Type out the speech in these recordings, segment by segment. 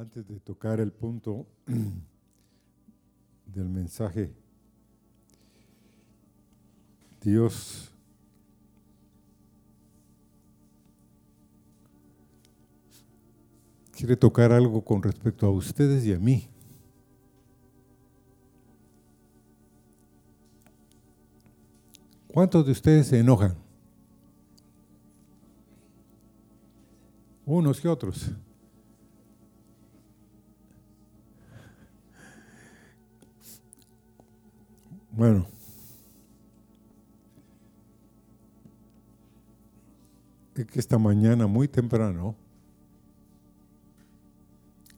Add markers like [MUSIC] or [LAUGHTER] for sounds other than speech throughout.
antes de tocar el punto [CLEARS THROAT] del mensaje, Dios quiere tocar algo con respecto a ustedes y a mí. ¿Cuántos de ustedes se enojan? Unos que otros. Bueno. Es que esta mañana muy temprano,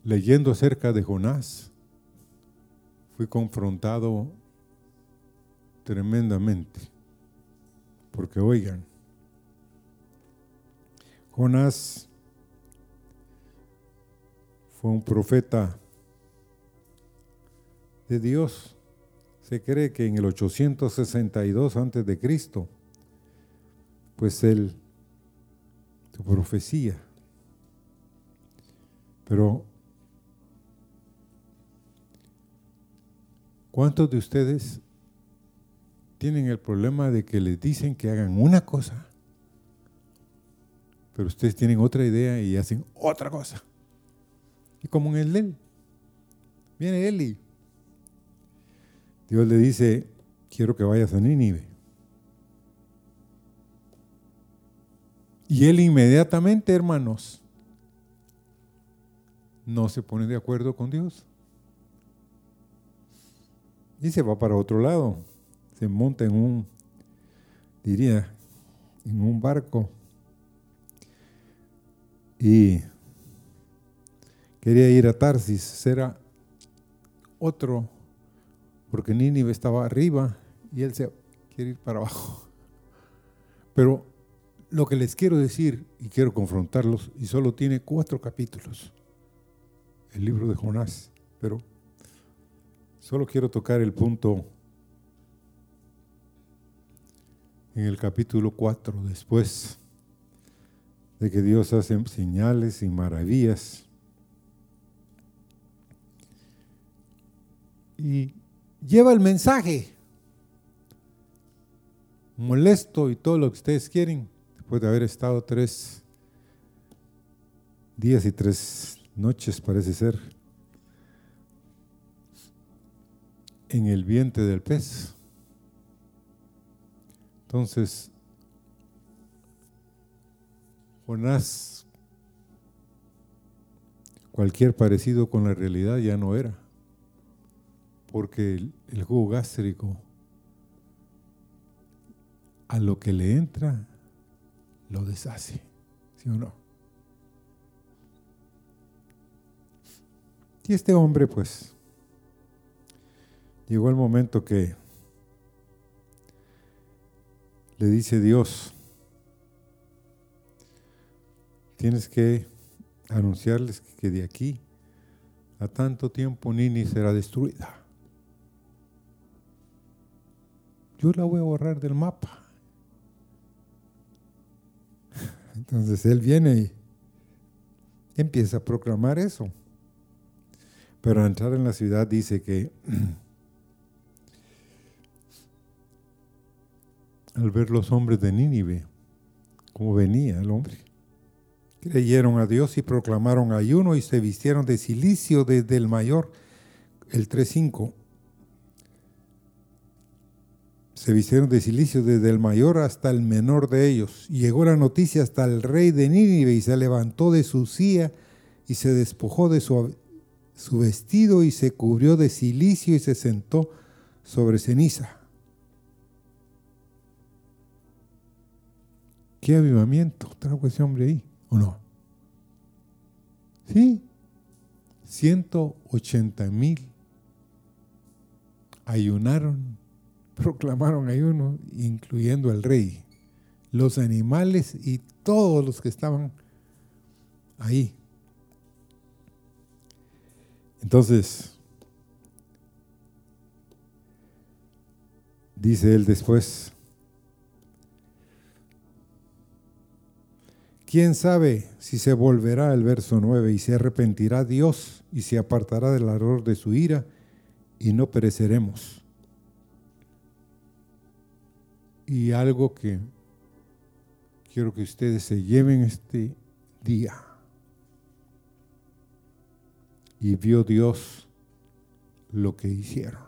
leyendo acerca de Jonás, fui confrontado tremendamente. Porque oigan, Jonás fue un profeta de Dios. Se cree que en el 862 antes de Cristo, pues él su profecía. Pero ¿cuántos de ustedes tienen el problema de que les dicen que hagan una cosa, pero ustedes tienen otra idea y hacen otra cosa? Y como en el él, viene Eli. Dios le dice, quiero que vayas a Nínive. Y él inmediatamente, hermanos, no se pone de acuerdo con Dios. Y se va para otro lado. Se monta en un, diría, en un barco. Y quería ir a Tarsis, era otro, porque Nínive estaba arriba y él se quiere ir para abajo. [LAUGHS] Pero lo que les quiero decir, y quiero confrontarlos, y solo tiene cuatro capítulos, el libro de Jonás, pero solo quiero tocar el punto en el capítulo 4, después de que Dios hace señales y maravillas y lleva el mensaje. Molesto y todo lo que ustedes quieren, después de haber estado tres días y tres noches, parece ser, en el vientre del pez. Entonces, Jonás, cualquier parecido con la realidad ya no era porque el, jugo gástrico a lo que le entra lo deshace, ¿sí o no? Y este hombre, pues, llegó el momento que le dice Dios, tienes que anunciarles que de aquí a tanto tiempo Nini será destruida. Yo la voy a borrar del mapa. [LAUGHS] Entonces él viene y empieza a proclamar eso. Pero al entrar en la ciudad dice que [CLEARS THROAT] al ver los hombres de Nínive, como venía el hombre, creyeron a Dios y proclamaron ayuno y se vistieron de silicio desde el mayor, el 3.5, se vistieron de silicio desde el mayor hasta el menor de ellos. Llegó la noticia hasta el rey de Nínive y se levantó de su silla y se despojó de su, su vestido y se cubrió de silicio y se sentó sobre ceniza. ¿Qué avivamiento trajo ese hombre ahí? ¿O no? Sí, 180 mil ayunaron proclamaron ayuno, incluyendo al rey, los animales y todos los que estaban ahí. Entonces, dice él después, ¿Quién sabe si se volverá el verso 9 y se arrepentirá Dios y se apartará del error de su ira y no pereceremos? Y algo que quiero que ustedes se lleven este día. Y vio Dios lo que hicieron.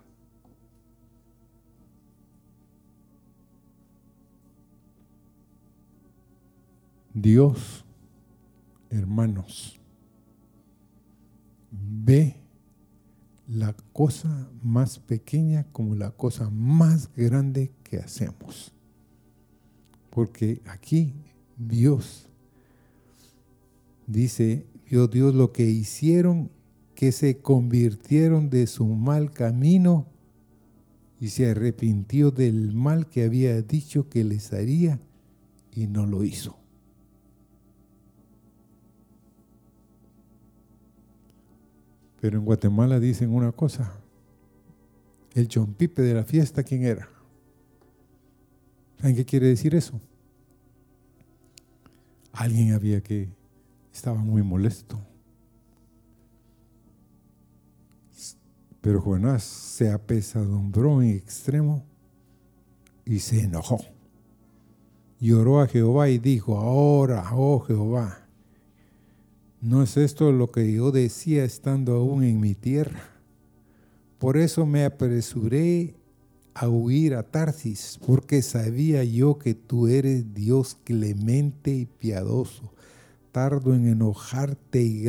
Dios, hermanos, ve la cosa más pequeña como la cosa más grande que hacemos. Porque aquí Dios dice, vio Dios lo que hicieron, que se convirtieron de su mal camino y se arrepintió del mal que había dicho que les haría y no lo hizo. Pero en Guatemala dicen una cosa. El chompipe de la fiesta, ¿quién era? ¿Saben qué quiere decir eso? Alguien había que estaba muy molesto. Pero Jonás se apesadumbró en extremo y se enojó. Lloró a Jehová y dijo, ahora, oh Jehová, ¿No es esto lo que yo decía estando aún en mi tierra? Por eso me apresuré a huir a Tarsis, porque sabía yo que tú eres Dios clemente y piadoso, tardo en enojarte y,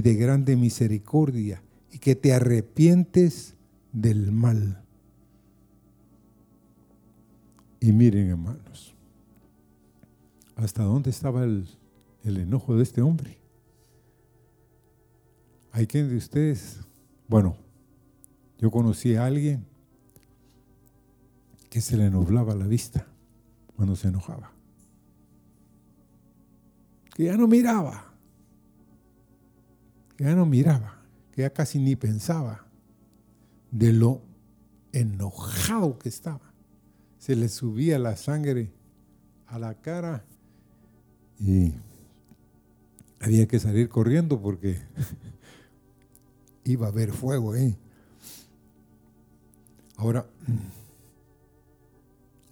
de grande misericordia, y que te arrepientes del mal. Y miren, hermanos, hasta dónde estaba el el enojo de este hombre. Hay quien de ustedes, bueno, yo conocí a alguien que se le nublaba la vista cuando se enojaba. Que ya no miraba, que ya no miraba, que ya casi ni pensaba de lo enojado que estaba. Se le subía la sangre a la cara y había que salir corriendo porque [LAUGHS] iba a haber fuego ahí. Ahora,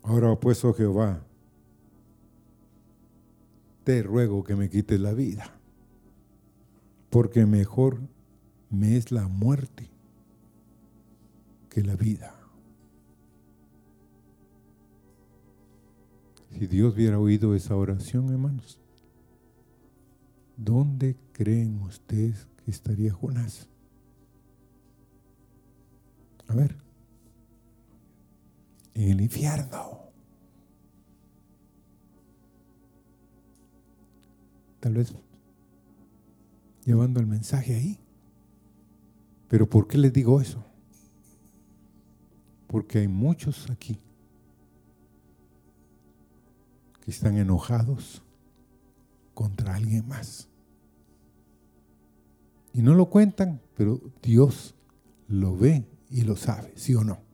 ahora pues, oh Jehová, te ruego que me quites la vida, porque mejor me es la muerte que la vida. Si Dios hubiera oído esa oración, hermanos, ¿Dónde creen ustedes que estaría Jonás? A ver. En el infierno. Tal vez llevando el mensaje ahí. Pero ¿por qué les digo eso? Porque hay muchos aquí que están enojados contra alguien más. Y no lo cuentan, pero Dios lo ve y lo sabe, ¿sí o no?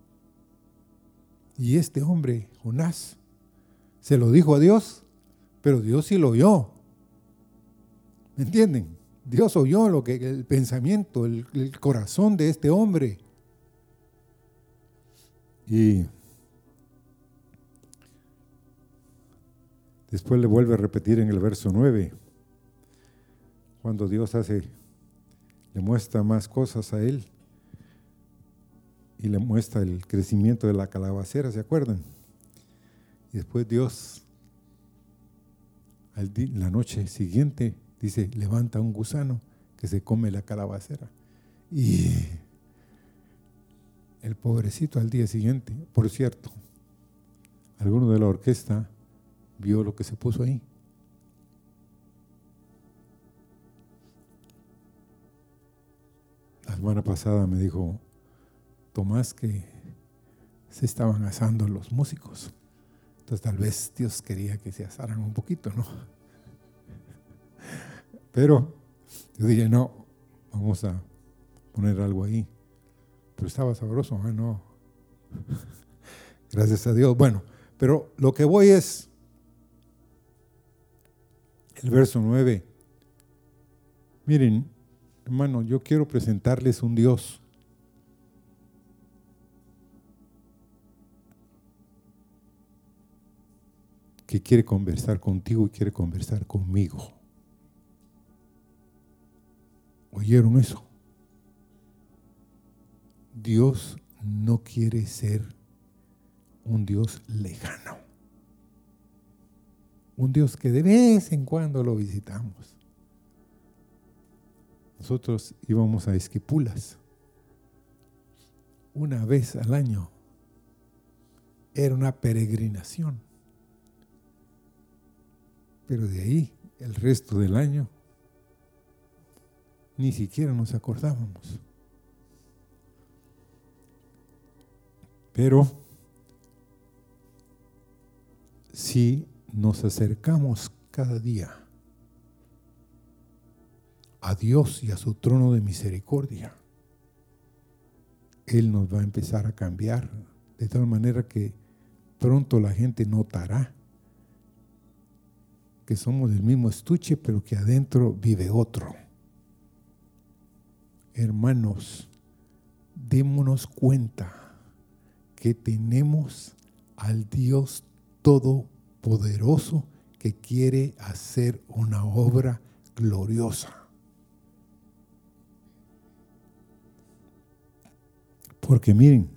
Y este hombre, Jonás, se lo dijo a Dios, pero Dios sí lo oyó. ¿Me entienden? Dios oyó lo que el pensamiento, el, corazón de este hombre. Y después le vuelve a repetir en el verso 9, cuando Dios hace le muestra más cosas a él y le muestra el crecimiento de la calabacera, ¿se acuerdan? Y después Dios, la noche siguiente, dice, levanta un gusano que se come la calabacera. Y el pobrecito al día siguiente, por cierto, alguno de la orquesta vio lo que se puso ahí. La semana pasada me dijo Tomás que se estaban asando los músicos. Entonces tal vez Dios quería que se asaran un poquito, ¿no? Pero yo dije, no, vamos a poner algo ahí. Pero estaba sabroso, ¿eh? No. [LAUGHS] Gracias a Dios. Bueno, pero lo que voy es, El verso 9. Miren, hermano, yo quiero presentarles un Dios que quiere conversar contigo y quiere conversar conmigo. ¿Oyeron eso? Dios no quiere ser un Dios lejano. Un Dios que de vez en cuando lo visitamos. Nosotros íbamos a Esquipulas una vez al año. Era una peregrinación. Pero de ahí, el resto del año, ni siquiera nos acordábamos. Pero si nos acercamos cada día a Dios y a su trono de misericordia, Él nos va a empezar a cambiar de tal manera que pronto la gente notará que somos del mismo estuche, pero que adentro vive otro. Hermanos, démonos cuenta que tenemos al Dios Todopoderoso que quiere hacer una obra gloriosa. Porque miren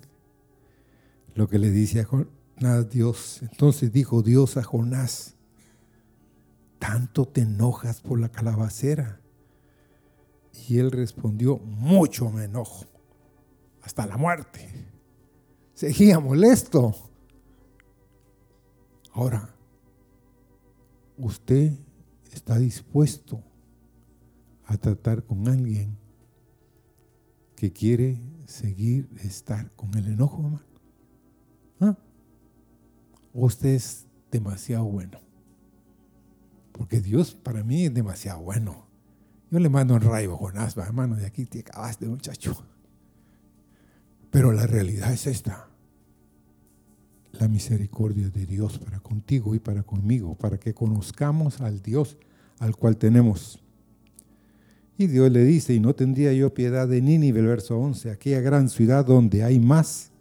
lo que le dice a Jonás Dios. Entonces dijo Dios a Jonás, ¿tanto te enojas por la calabacera? Y él respondió, mucho me enojo, hasta la muerte. Seguía molesto. Ahora, usted está dispuesto a tratar con alguien que quiere seguir estar con el enojo, hermano. ¿Ah? usted es demasiado bueno? Porque Dios para mí es demasiado bueno. Yo le mando un rayo a Jonás, hermano, de aquí te acabaste, muchacho. Pero la realidad es esta. La misericordia de Dios para contigo y para conmigo, para que conozcamos al Dios al cual tenemos. Y Dios le dice, y no tendría yo piedad de Nínive, el verso 11, aquella gran ciudad donde hay más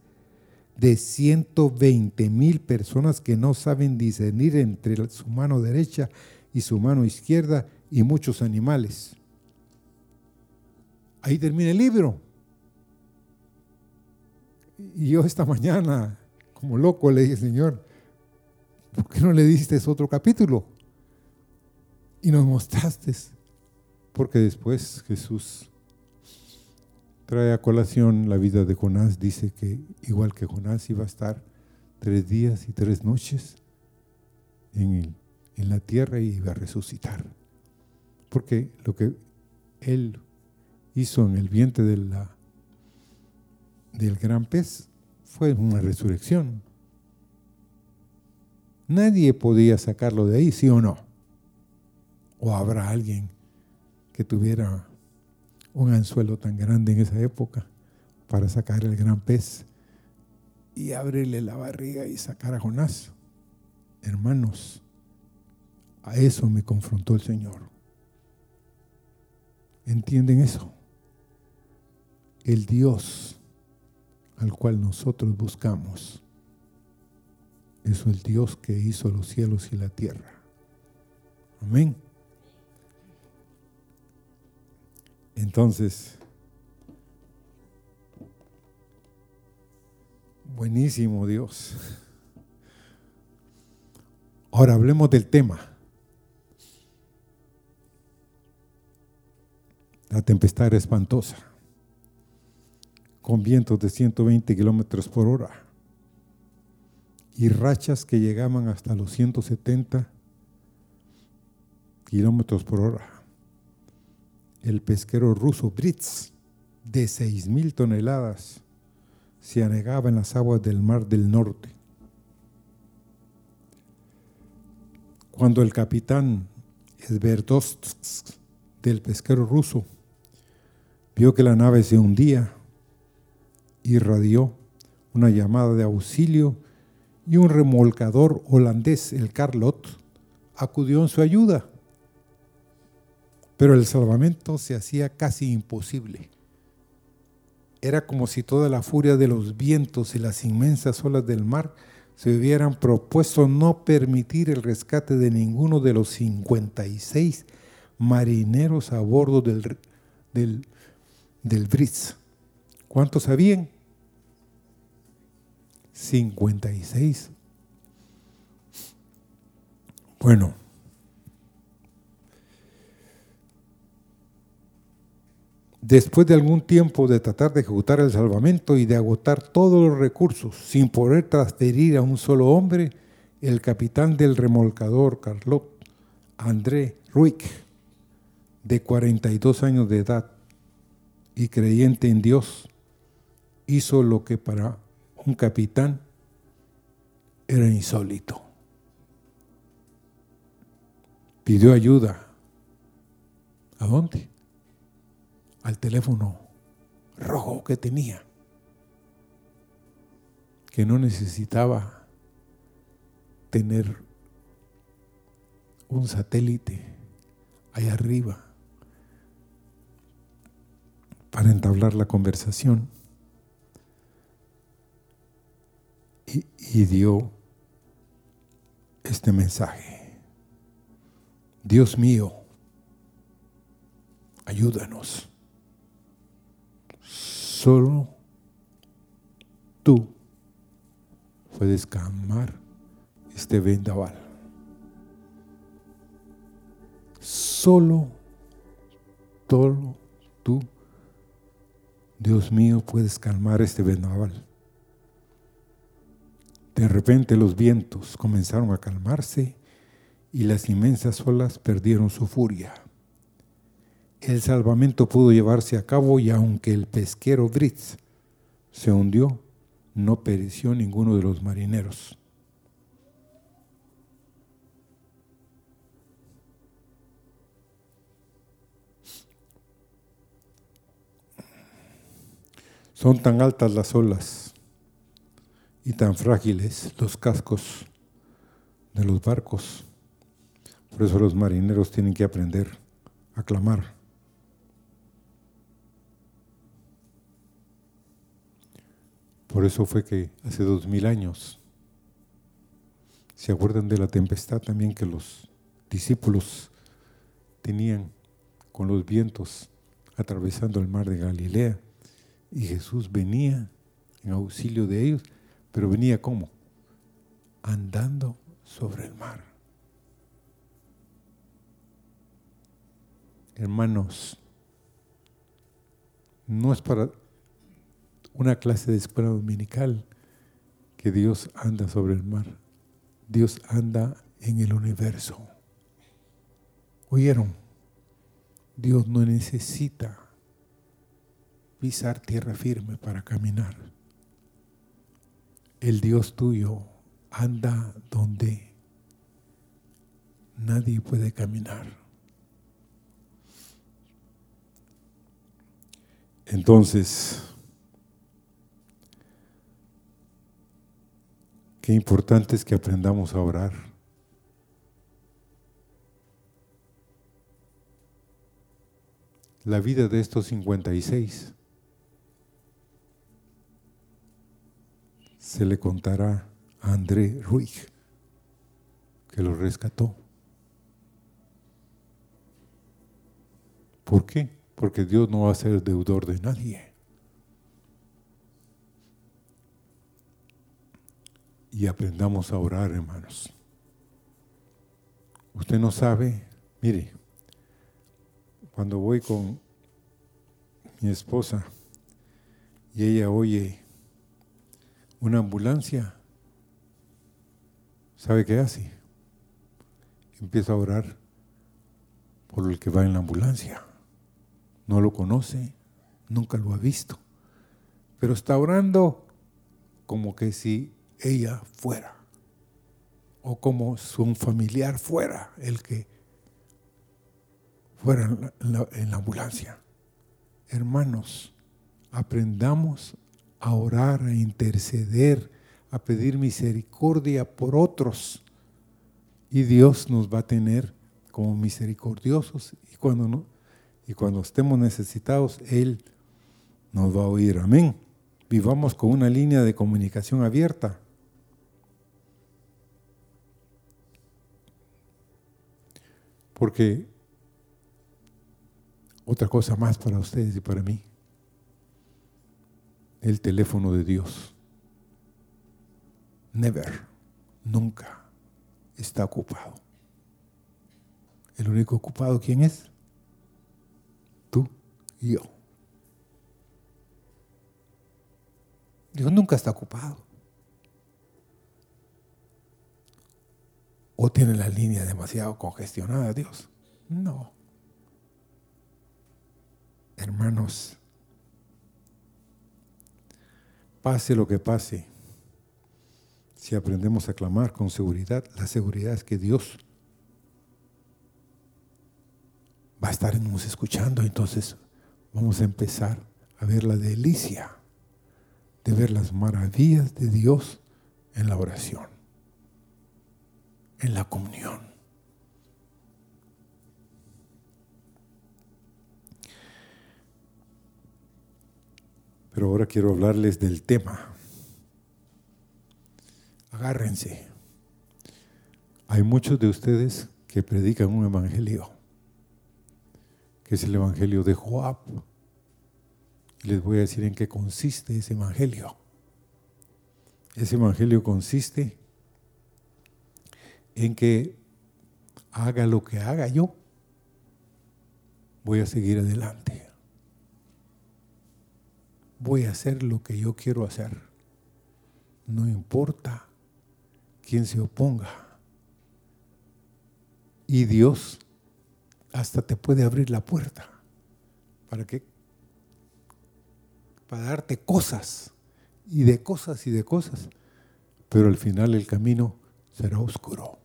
de 120 mil personas que no saben discernir entre su mano derecha y su mano izquierda y muchos animales. Ahí termina el libro. Y yo esta mañana, como loco, le dije, Señor, ¿por qué no le diste otro capítulo? Y nos mostraste. Porque después Jesús trae a colación la vida de Jonás. Dice que igual que Jonás iba a estar tres días y tres noches en el en la tierra y iba a resucitar. Porque lo que él hizo en el vientre del gran pez fue una resurrección. Nadie podía sacarlo de ahí, sí o no. O habrá alguien que tuviera un anzuelo tan grande en esa época para sacar el gran pez y abrirle la barriga y sacar a Jonás. Hermanos, a eso me confrontó el Señor. ¿Entienden eso? El Dios al cual nosotros buscamos es el Dios que hizo los cielos y la tierra. Amén. Entonces, buenísimo Dios. Ahora hablemos del tema. La tempestad era espantosa, con vientos de 120 kilómetros por hora y rachas que llegaban hasta los 170 kilómetros por hora. El pesquero ruso Britz, de 6.000 toneladas, se anegaba en las aguas del Mar del Norte. Cuando el capitán Sverdlovsk del pesquero ruso vio que la nave se hundía, irradió una llamada de auxilio y un remolcador holandés, el Carlot, acudió en su ayuda pero el salvamento se hacía casi imposible. Era como si toda la furia de los vientos y las inmensas olas del mar se hubieran propuesto no permitir el rescate de ninguno de los 56 marineros a bordo del, del, del Britz. ¿Cuántos habían? 56. Bueno, después de algún tiempo de tratar de ejecutar el salvamento y de agotar todos los recursos sin poder transferir a un solo hombre, el capitán del remolcador Carlot, André Ruick, de 42 años de edad y creyente en Dios, hizo lo que para un capitán era insólito. Pidió ayuda. ¿A dónde? Al teléfono rojo que tenía, que no necesitaba tener un satélite allá arriba para entablar la conversación. y, dio este mensaje. Dios mío, ayúdanos. Solo tú puedes calmar este vendaval. Solo, solo tú, Dios mío, puedes calmar este vendaval. De repente los vientos comenzaron a calmarse y las inmensas olas perdieron su furia. El salvamento pudo llevarse a cabo y aunque el pesquero Britz se hundió, no pereció ninguno de los marineros. Son tan altas las olas y tan frágiles los cascos de los barcos. Por eso los marineros tienen que aprender a clamar. Por eso fue que hace dos mil años, ¿se acuerdan de la tempestad también que los discípulos tenían con los vientos atravesando el mar de Galilea? Y Jesús venía en auxilio de ellos pero venía como? Andando sobre el mar. Hermanos, no es para una clase de escuela dominical que Dios anda sobre el mar. Dios anda en el universo. ¿Oyeron? Dios no necesita pisar tierra firme para caminar el Dios tuyo anda donde nadie puede caminar. Entonces, qué importante es que aprendamos a orar. La vida de estos 56 se le contará a André Ruig, que lo rescató. ¿Por qué? Porque Dios no va a ser deudor de nadie. Y aprendamos a orar, hermanos. Usted no sabe, mire, cuando voy con mi esposa y ella oye una ambulancia, ¿sabe qué hace? Empieza a orar por el que va en la ambulancia. No lo conoce, nunca lo ha visto, pero está orando como que si ella fuera o como su familiar fuera el que fuera en la, en la ambulancia. Hermanos, aprendamos a orar, a interceder, a pedir misericordia por otros. Y Dios nos va a tener como misericordiosos y cuando no, y cuando estemos necesitados, Él nos va a oír. Amén. Vivamos con una línea de comunicación abierta. Porque otra cosa más para ustedes y para mí, el teléfono de Dios. Never, nunca está ocupado. El único ocupado, ¿quién es? Tú y yo. Dios nunca está ocupado. ¿O tiene la línea demasiado congestionada, Dios? No. Hermanos, pase lo que pase, si aprendemos a clamar con seguridad, la seguridad es que Dios va a estarnos escuchando, entonces vamos a empezar a ver la delicia de ver las maravillas de Dios en la oración, en la comunión. Pero ahora quiero hablarles del tema. Agárrense. Hay muchos de ustedes que predican un evangelio que es el Evangelio de Joab. Les voy a decir en qué consiste ese Evangelio. Ese Evangelio consiste en que haga lo que haga yo, voy a seguir adelante. Voy a hacer lo que yo quiero hacer. No importa quién se oponga. Y Dios hasta te puede abrir la puerta. ¿Para qué? Para darte cosas y de cosas y de cosas. Pero al final el camino será oscuro.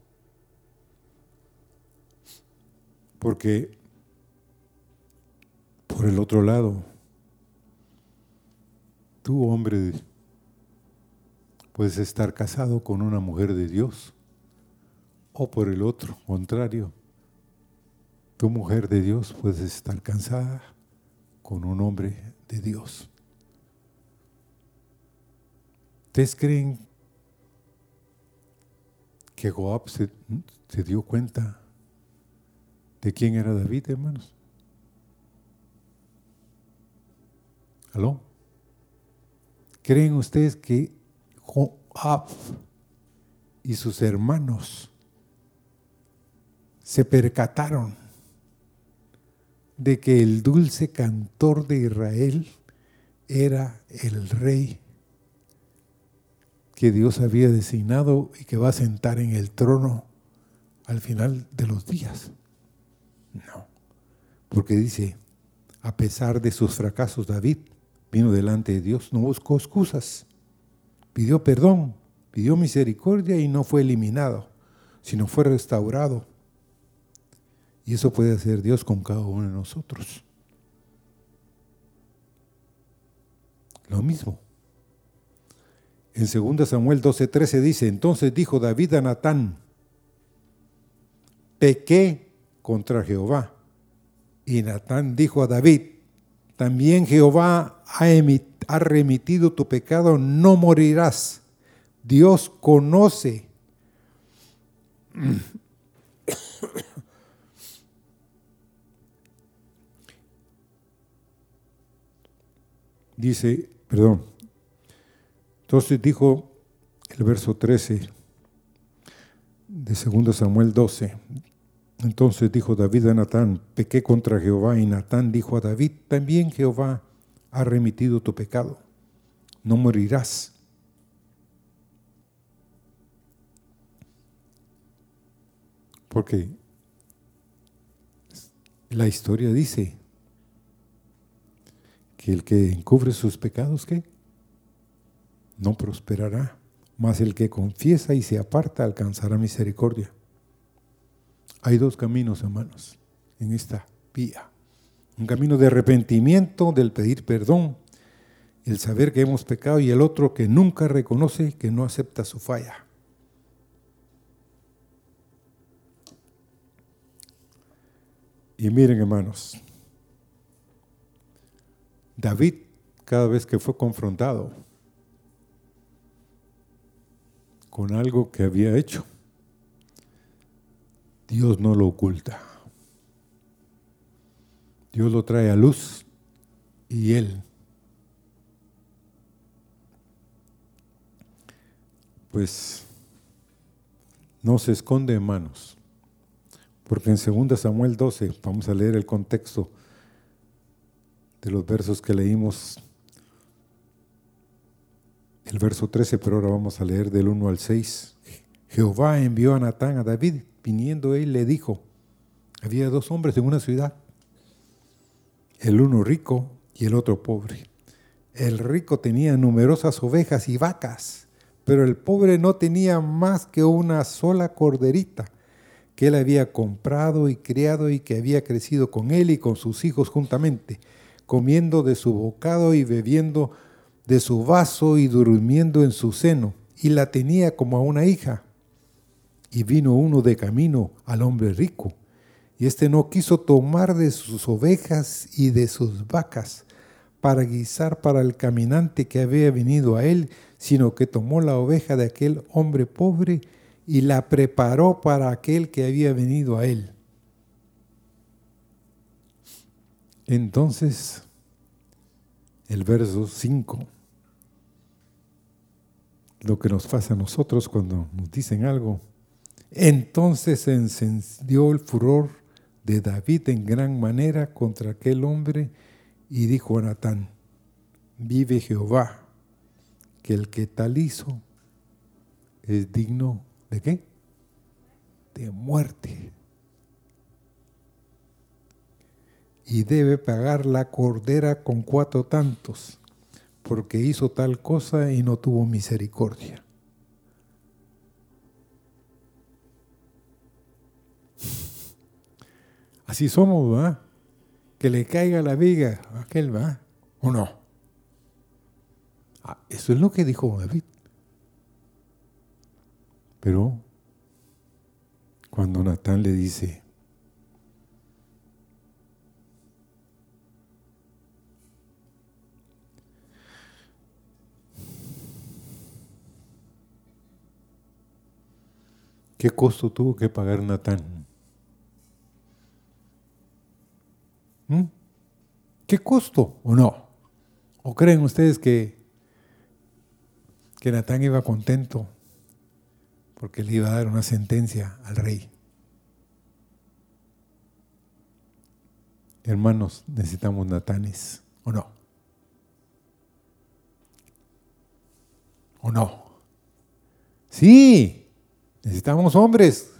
Porque por el otro lado, tú hombre puedes estar casado con una mujer de Dios o por el otro contrario tu mujer de Dios puede estar cansada con un hombre de Dios. ¿Ustedes creen que Joab se, se dio cuenta de quién era David, hermanos? ¿Aló? ¿Creen ustedes que Joab y sus hermanos se percataron de que el dulce cantor de Israel era el rey que Dios había designado y que va a sentar en el trono al final de los días. No, porque dice, a pesar de sus fracasos, David vino delante de Dios, no buscó excusas, pidió perdón, pidió misericordia y no fue eliminado, sino fue restaurado y eso puede hacer Dios con cada uno de nosotros. Lo mismo. En 2 Samuel 12:13 dice, entonces dijo David a Natán, pequé contra Jehová. Y Natán dijo a David, también Jehová ha, remitido tu pecado, no morirás. Dios conoce [COUGHS] dice, perdón, entonces dijo el verso 13 de 2 Samuel 12, entonces dijo David a Natán, pequé contra Jehová y Natán dijo a David, también Jehová ha remitido tu pecado, no morirás. Porque la historia dice que el que encubre sus pecados, ¿qué? No prosperará, mas el que confiesa y se aparta alcanzará misericordia. Hay dos caminos, hermanos, en esta vía. Un camino de arrepentimiento, del pedir perdón, el saber que hemos pecado, y el otro que nunca reconoce, que no acepta su falla. Y miren hermanos, David cada vez que fue confrontado con algo que había hecho, Dios no lo oculta. Dios lo trae a luz y él pues no se esconde en manos. Porque en 2 Samuel 12, vamos a leer el contexto de los versos que leímos, el verso 13, pero ahora vamos a leer del 1 al 6. Jehová envió a Natán a David, viniendo él le dijo, había dos hombres en una ciudad, el uno rico y el otro pobre. El rico tenía numerosas ovejas y vacas pero el pobre no tenía más que una sola corderita que él había comprado y criado y que había crecido con él y con sus hijos juntamente, comiendo de su bocado y bebiendo de su vaso y durmiendo en su seno, y la tenía como a una hija. Y vino uno de camino al hombre rico, y éste no quiso tomar de sus ovejas y de sus vacas para guisar para el caminante que había venido a él, sino que tomó la oveja de aquel hombre pobre y la preparó para aquel que había venido a él. Entonces, el verso 5, lo que nos pasa a nosotros cuando nos dicen algo, entonces se encendió el furor de David en gran manera contra aquel hombre y dijo a Natán, vive Jehová que el que tal hizo es digno de qué? De muerte. Y debe pagar la cordera con cuatro tantos, porque hizo tal cosa y no tuvo misericordia. Así somos, ¿verdad? Que le caiga la viga a aquel, ¿va? ¿O no? Ah, eso es lo que dijo David. Pero cuando Natán le dice, ¿qué costo tuvo que pagar Natán? ¿Mm? ¿Qué costo o no? ¿O creen ustedes que que Natán iba contento porque le iba a dar una sentencia al rey. Hermanos, necesitamos Natanes, ¿o no? ¿O no? Sí, necesitamos hombres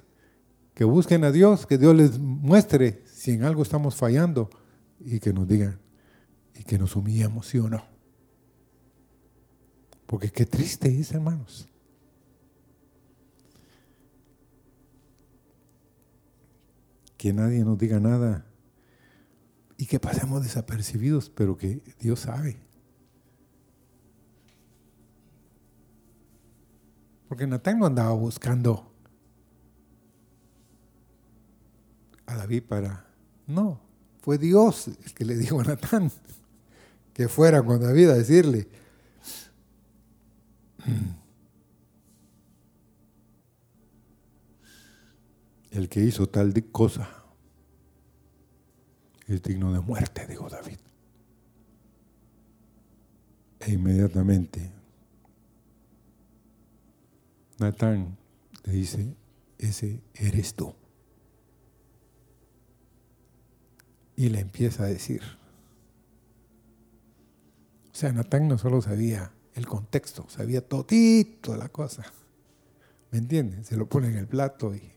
que busquen a Dios, que Dios les muestre si en algo estamos fallando y que nos digan y que nos humillemos, sí o no. Porque qué triste es, hermanos. Que nadie nos diga nada y que pasemos desapercibidos, pero que Dios sabe. Porque Natán no andaba buscando a David para... No, fue Dios el que le dijo a Natán que fuera con David a decirle, el que hizo tal cosa es digno de muerte, dijo David. E inmediatamente Natán le dice, ese eres tú. Y le empieza a decir. O sea, Natán no solo sabía el contexto, sabía todito la cosa. ¿Me entienden? Se lo pone en el plato y...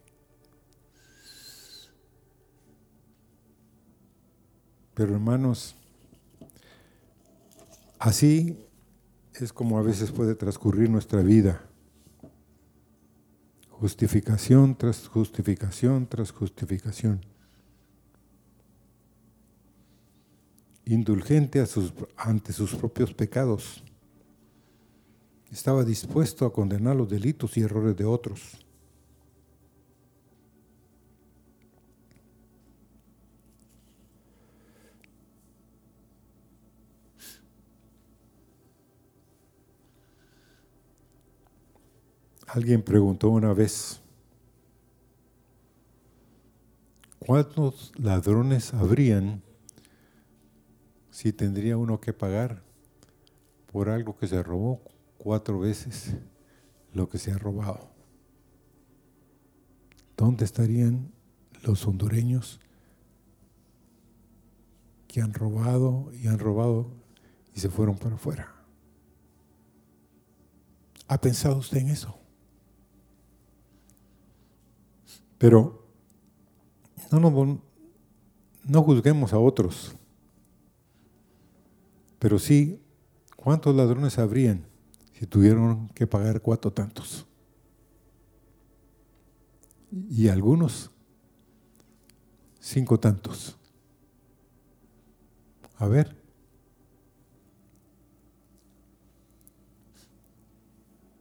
Pero hermanos, así es como a veces puede transcurrir nuestra vida. Justificación tras justificación tras justificación. indulgente ante sus propios pecados. Estaba dispuesto a condenar los delitos y errores de otros. Alguien preguntó una vez, ¿cuántos ladrones habrían si tendría uno que pagar por algo que se robó cuatro veces lo que se ha robado? ¿Dónde estarían los hondureños que han robado y han robado y se fueron para afuera? ¿Ha pensado usted en eso? Pero no, no, no juzguemos a otros, pero sí, ¿cuántos ladrones habrían si tuvieron que pagar cuatro tantos? Y algunos, cinco tantos. A ver.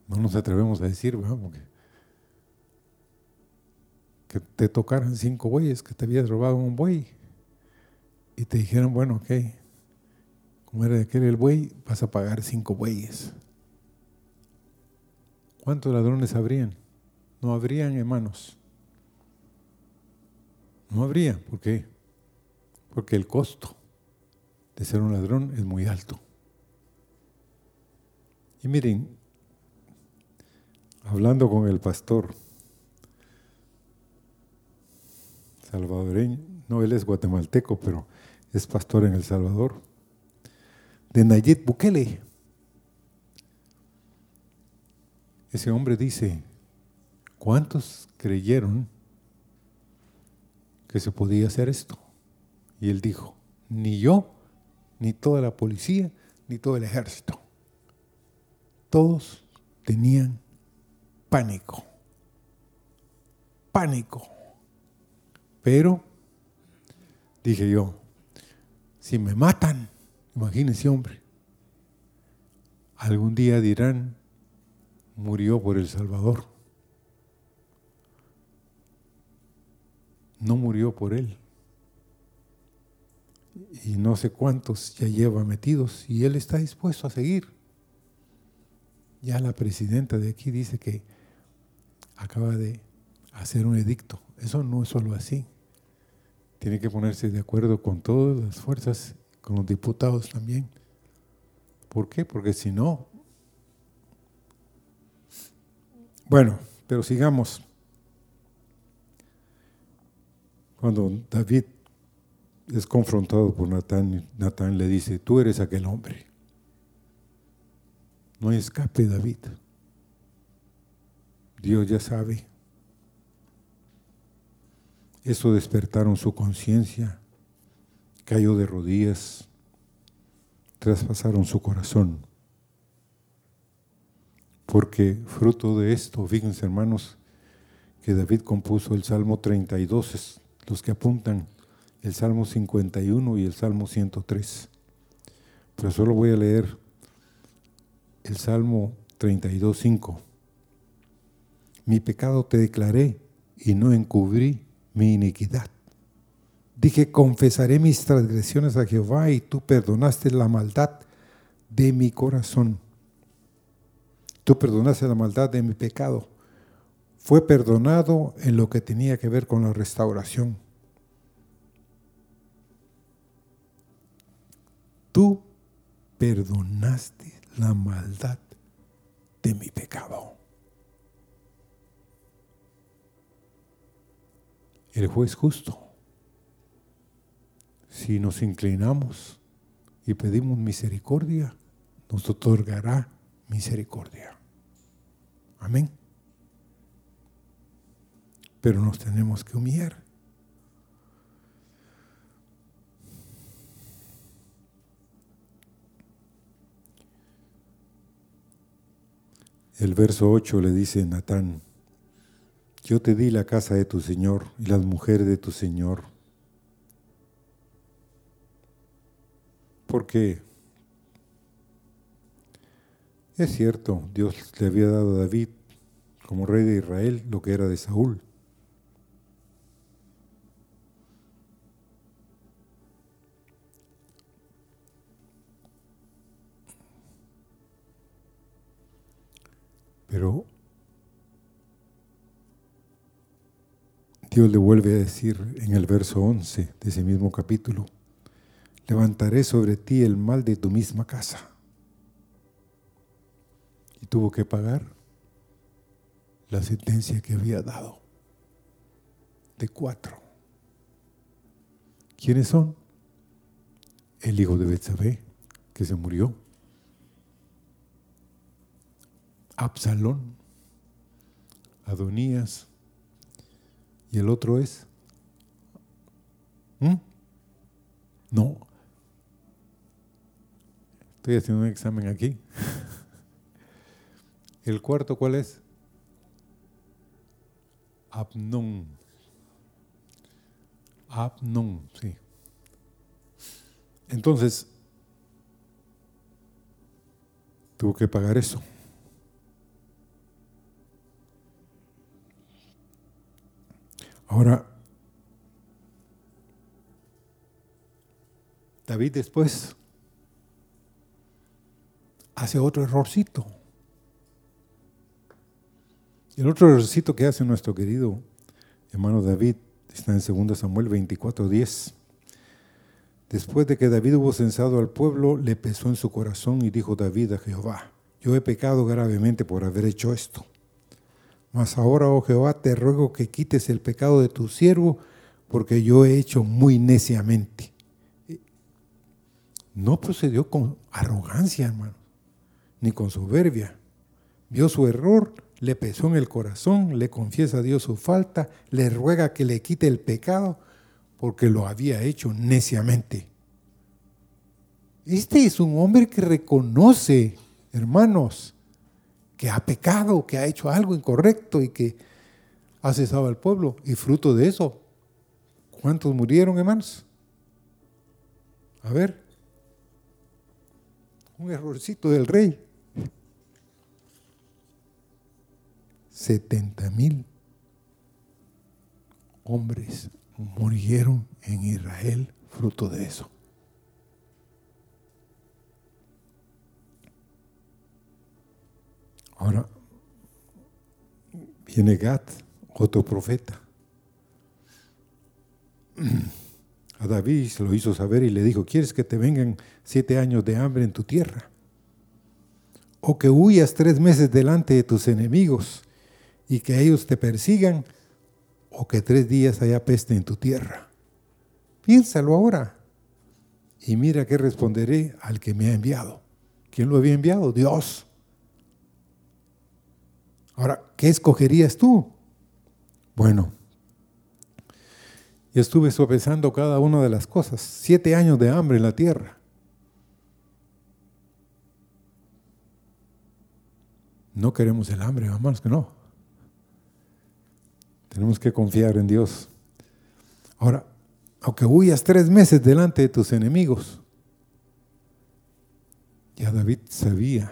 No nos atrevemos a decir, vamos, que, te tocaran cinco bueyes, que te habías robado un buey y te dijeron, bueno, ok, era de aquel el buey, vas a pagar cinco bueyes. ¿Cuántos ladrones habrían? No habrían, hermanos. No habría. ¿Por qué? Porque el costo de ser un ladrón es muy alto. Y miren, hablando con el pastor salvadoreño, no, él es guatemalteco, pero es pastor en El Salvador, de Nayib Bukele. Ese hombre dice, ¿cuántos creyeron que se podía hacer esto? Y él dijo, ni yo, ni toda la policía, ni todo el ejército. Todos tenían pánico. Pánico. Pero, dije yo, si me matan, imagínense hombre, algún día dirán, murió por El Salvador. No murió por él. Y no sé cuántos ya lleva metidos y él está dispuesto a seguir. Ya la presidenta de aquí dice que acaba de hacer un edicto. Eso no es solo así. Tiene que ponerse de acuerdo con todas las fuerzas, con los diputados también. ¿Por qué? Porque si no... Bueno, pero sigamos. Cuando David es confrontado por Natán, Natán le dice, tú eres aquel hombre. No hay escape, David. Dios ya sabe. Eso despertaron su conciencia, cayó de rodillas, traspasaron su corazón. Porque fruto de esto, fíjense hermanos, que David compuso el Salmo 32, los que apuntan el Salmo 51 y el Salmo 103. Pero solo voy a leer el Salmo 32, 5. Mi pecado te declaré y no encubrí mi iniquidad. Dije, confesaré mis transgresiones a Jehová y tú perdonaste la maldad de mi corazón. Tú perdonaste la maldad de mi pecado. Fue perdonado en lo que tenía que ver con la restauración. Tú perdonaste la maldad de mi pecado. el juez justo. Si nos inclinamos y pedimos misericordia, nos otorgará misericordia. Amén. Pero nos tenemos que humillar. El verso 8 le dice Natán, yo te di la casa de tu Señor y las mujeres de tu Señor. porque es cierto, Dios le había dado a David como rey de Israel lo que era de Saúl. Pero Dios le vuelve a decir en el verso 11 de ese mismo capítulo, levantaré sobre ti el mal de tu misma casa. Y tuvo que pagar la sentencia que había dado de cuatro. ¿Quiénes son? El hijo de Betsabé, que se murió. Absalón, Adonías, y el otro es, ¿Mm? no, estoy haciendo un examen aquí. [LAUGHS] ¿El cuarto cuál es? Abnón. Abnón, sí. Entonces, tuvo que pagar eso. Ahora, David después hace otro errorcito. El otro errorcito que hace nuestro querido hermano David está en 2 Samuel 24:10. Después de que David hubo censado al pueblo, le pesó en su corazón y dijo David a Jehová, yo he pecado gravemente por haber hecho esto. Mas ahora, oh Jehová, te ruego que quites el pecado de tu siervo, porque yo he hecho muy neciamente. No procedió con arrogancia, hermano, ni con soberbia. Vio su error, le pesó en el corazón, le confiesa a Dios su falta, le ruega que le quite el pecado, porque lo había hecho neciamente. Este es un hombre que reconoce, hermanos, que ha pecado, que ha hecho algo incorrecto y que ha cesado al pueblo. Y fruto de eso, ¿cuántos murieron, hermanos? A ver, un errorcito del rey. 70 mil hombres murieron en Israel fruto de eso. Ahora viene Gad, otro profeta. [CLEARS THROAT] A David se lo hizo saber y le dijo, ¿quieres que te vengan siete años de hambre en tu tierra? O que huyas tres meses delante de tus enemigos y que ellos te persigan, o que tres días haya peste en tu tierra. Piénsalo ahora. Y mira qué responderé al que me ha enviado. ¿Quién lo había enviado? Dios. Ahora, ¿qué escogerías tú? Bueno, yo estuve sopesando cada una de las cosas. Siete años de hambre en la tierra. No queremos el hambre, hermanos, que no. Tenemos que confiar en Dios. Ahora, aunque huyas tres meses delante de tus enemigos, ya David sabía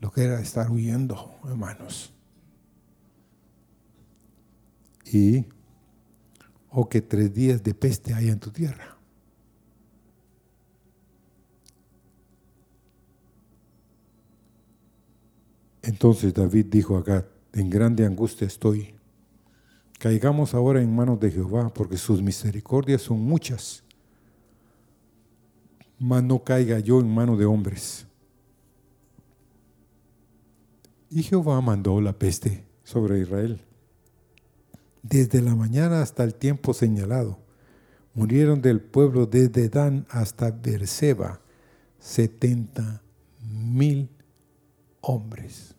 lo que era estar huyendo, hermanos. Y, o que tres días de peste haya en tu tierra. Entonces David dijo a Gad, en grande angustia estoy. Caigamos ahora en manos de Jehová, porque sus misericordias son muchas. Mas no caiga yo en manos de hombres. Y Jehová mandó la peste sobre Israel. Desde la mañana hasta el tiempo señalado, murieron del pueblo desde Dan hasta Berseba setenta mil hombres.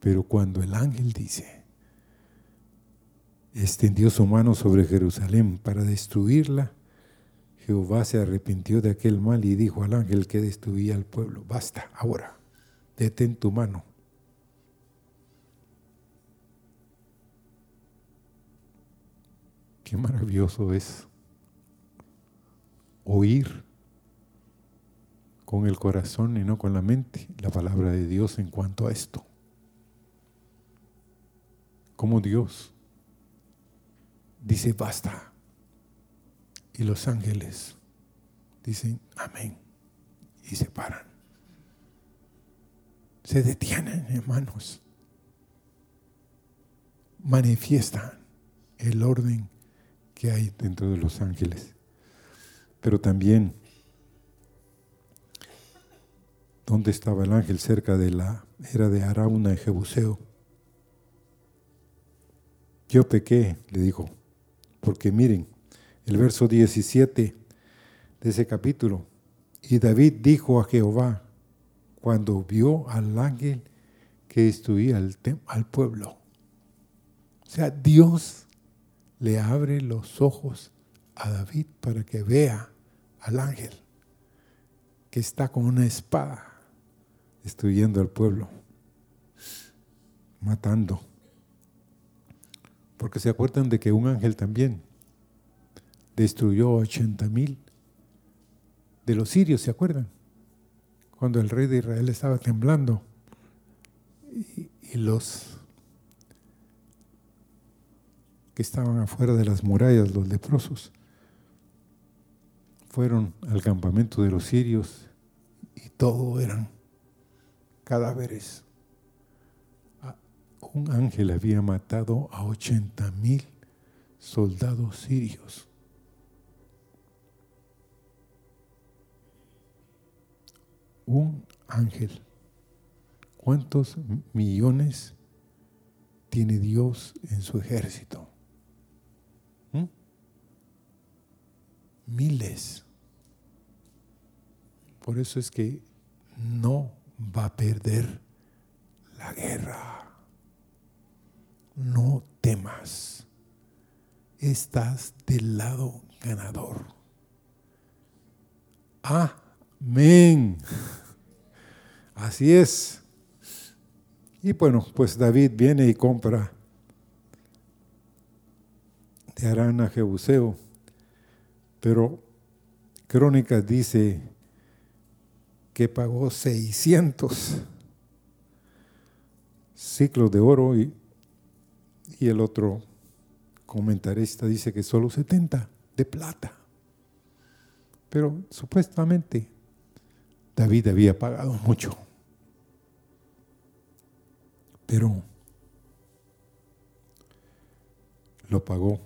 Pero cuando el ángel dice, extendió su mano sobre Jerusalén para destruirla, Jehová se arrepintió de aquel mal y dijo al ángel que destruía al pueblo, basta, ahora, detén tu mano. Qué maravilloso es oír con el corazón y no con la mente la palabra de Dios en cuanto a esto. Como Dios dice, basta. Y los ángeles dicen amén y se paran. se detienen, hermanos. Manifiestan el orden que hay dentro de los ángeles. Pero también, ¿dónde estaba el ángel? Cerca de la era de Arauna en Jebuseo. Yo pequé, le dijo, porque miren, el verso 17 de ese capítulo, y David dijo a Jehová, cuando vio al ángel que destruía al, al pueblo. O sea, Dios le abre los ojos a David para que vea al ángel que está con una espada destruyendo al pueblo, matando. Porque se acuerdan de que un ángel también destruyó 80 mil de los sirios, ¿se acuerdan? Cuando el rey de Israel estaba temblando y, y los que estaban afuera de las murallas, los leprosos, fueron al campamento de los sirios y todo eran cadáveres. Un ángel había matado a 80 mil soldados sirios. Un ángel. ¿Cuántos millones tiene Dios en su ejército? ¿Mm? Miles. Por eso es que no va a perder la guerra. No temas. Estás del lado ganador. Amén. Así es. Y bueno, pues David viene y compra de Arán a Jebuseo. Pero Crónicas dice que pagó 600 ciclos de oro y, y el otro comentarista dice que solo 70 de plata. Pero supuestamente David había pagado mucho. Pero lo pagó.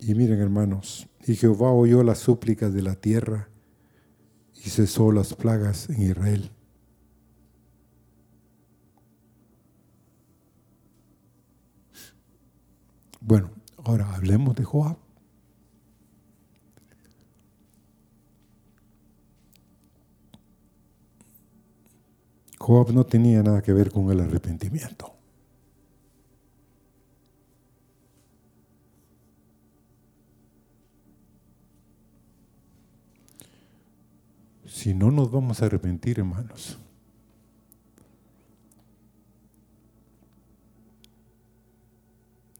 Y miren hermanos, y Jehová oyó las súplicas de la tierra y cesó las plagas en Israel. Bueno, ahora hablemos de Joab. Joab no tenía nada que ver con el arrepentimiento. Si no nos vamos a arrepentir, hermanos.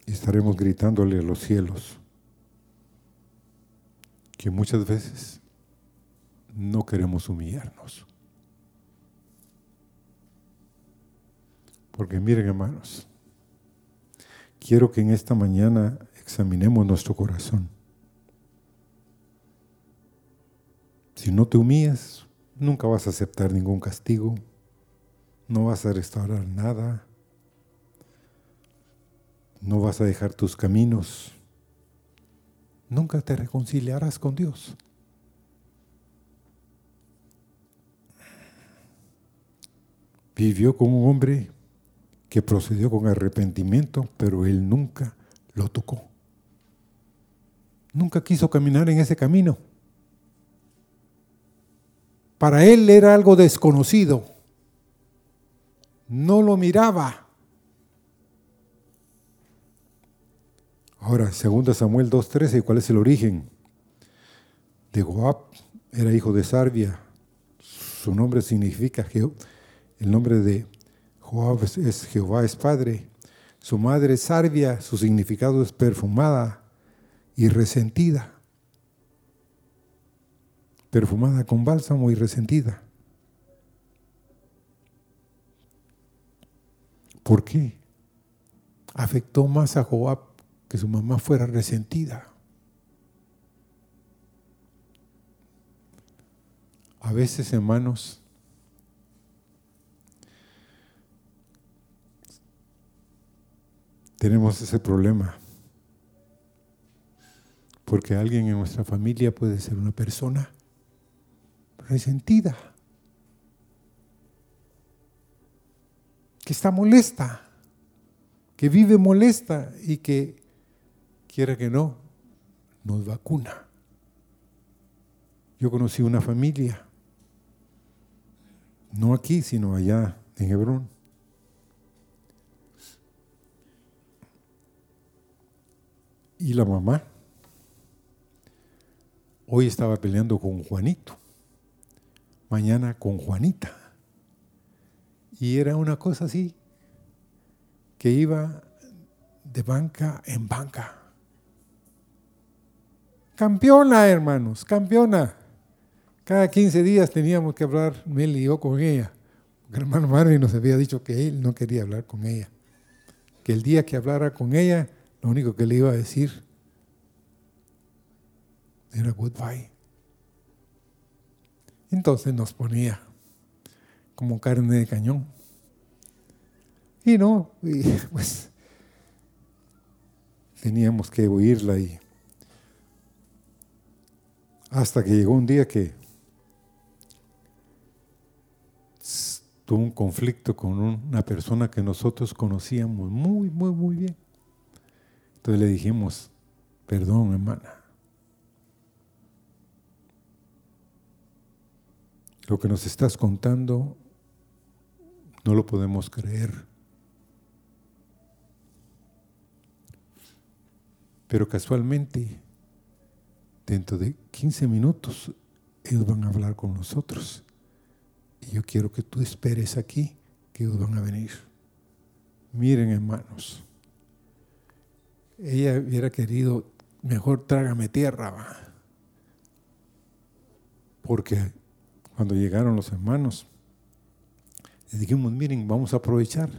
Estaremos gritándole a los cielos que muchas veces no queremos humillarnos. Porque miren hermanos, quiero que en esta mañana examinemos nuestro corazón. Si no te humillas, nunca vas a aceptar ningún castigo, no vas a restaurar nada, no vas a dejar tus caminos, nunca te reconciliarás con Dios. Vivió con un hombre que procedió con arrepentimiento, pero él nunca lo tocó. Nunca quiso caminar en ese camino. Para él era algo desconocido. No lo miraba. Ahora, 2 Samuel 2.13, ¿cuál es el origen? De Joab era hijo de Sarbia. Su nombre significa, el nombre de Joab es Jehová es padre. Su madre es Sarbia, su significado es perfumada y resentida perfumada con bálsamo y resentida. ¿Por qué? Afectó más a Joab que su mamá fuera resentida. A veces, hermanos, tenemos ese problema. Porque alguien en nuestra familia puede ser una persona resentida, que está molesta, que vive molesta y que quiera que no, nos vacuna. Yo conocí una familia, no aquí, sino allá en Hebrón. Y la mamá hoy estaba peleando con Juanito, mañana con Juanita. Y era una cosa así, que iba de banca en banca. Campeona, hermanos, campeona. Cada 15 días teníamos que hablar, Mel y yo, con ella. Porque el hermano Marvin nos había dicho que él no quería hablar con ella. Que el día que hablara con ella, lo único que le iba a decir era goodbye. Entonces nos ponía como carne de cañón. Y no, [LAUGHS] pues teníamos que oírla y hasta que llegó un día que tuvo un conflicto con una persona que nosotros conocíamos muy, muy, muy bien. Entonces le dijimos, perdón hermana, lo que nos estás contando no lo podemos creer. Pero casualmente, dentro de 15 minutos, ellos van a hablar con nosotros. Y yo quiero que tú esperes aquí, que ellos van a venir. Miren, hermanos, ella hubiera querido, mejor trágame tierra, porque cuando llegaron los hermanos, les dijimos, miren, vamos a aprovechar.